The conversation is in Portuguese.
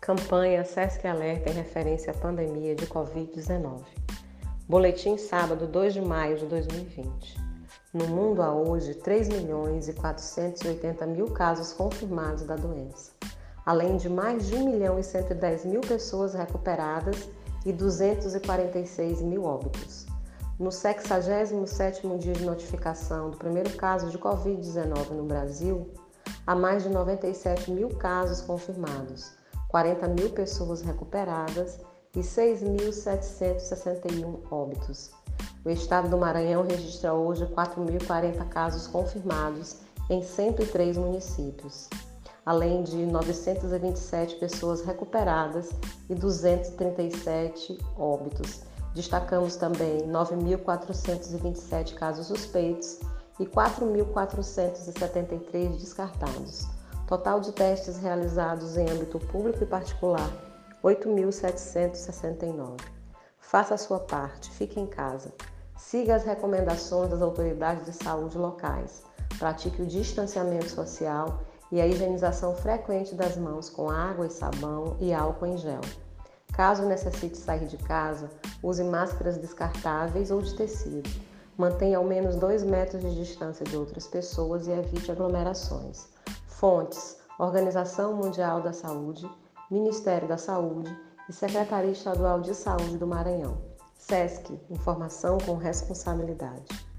Campanha SESC Alerta em referência à pandemia de Covid-19. Boletim sábado 2 de maio de 2020. No mundo há hoje 3 milhões e 480 mil casos confirmados da doença, além de mais de 1 milhão e 110 mil pessoas recuperadas e 246 mil óbitos. No 67º dia de notificação do primeiro caso de Covid-19 no Brasil, há mais de 97 mil casos confirmados, 40 mil pessoas recuperadas e 6.761 óbitos. O estado do Maranhão registra hoje 4.040 casos confirmados em 103 municípios, além de 927 pessoas recuperadas e 237 óbitos. Destacamos também 9.427 casos suspeitos e 4.473 descartados. Total de testes realizados em âmbito público e particular, 8.769. Faça a sua parte, fique em casa. Siga as recomendações das autoridades de saúde locais. Pratique o distanciamento social e a higienização frequente das mãos com água e sabão e álcool em gel. Caso necessite sair de casa, use máscaras descartáveis ou de tecido. Mantenha ao menos 2 metros de distância de outras pessoas e evite aglomerações. Fontes: Organização Mundial da Saúde, Ministério da Saúde e Secretaria Estadual de Saúde do Maranhão. SESC Informação com Responsabilidade.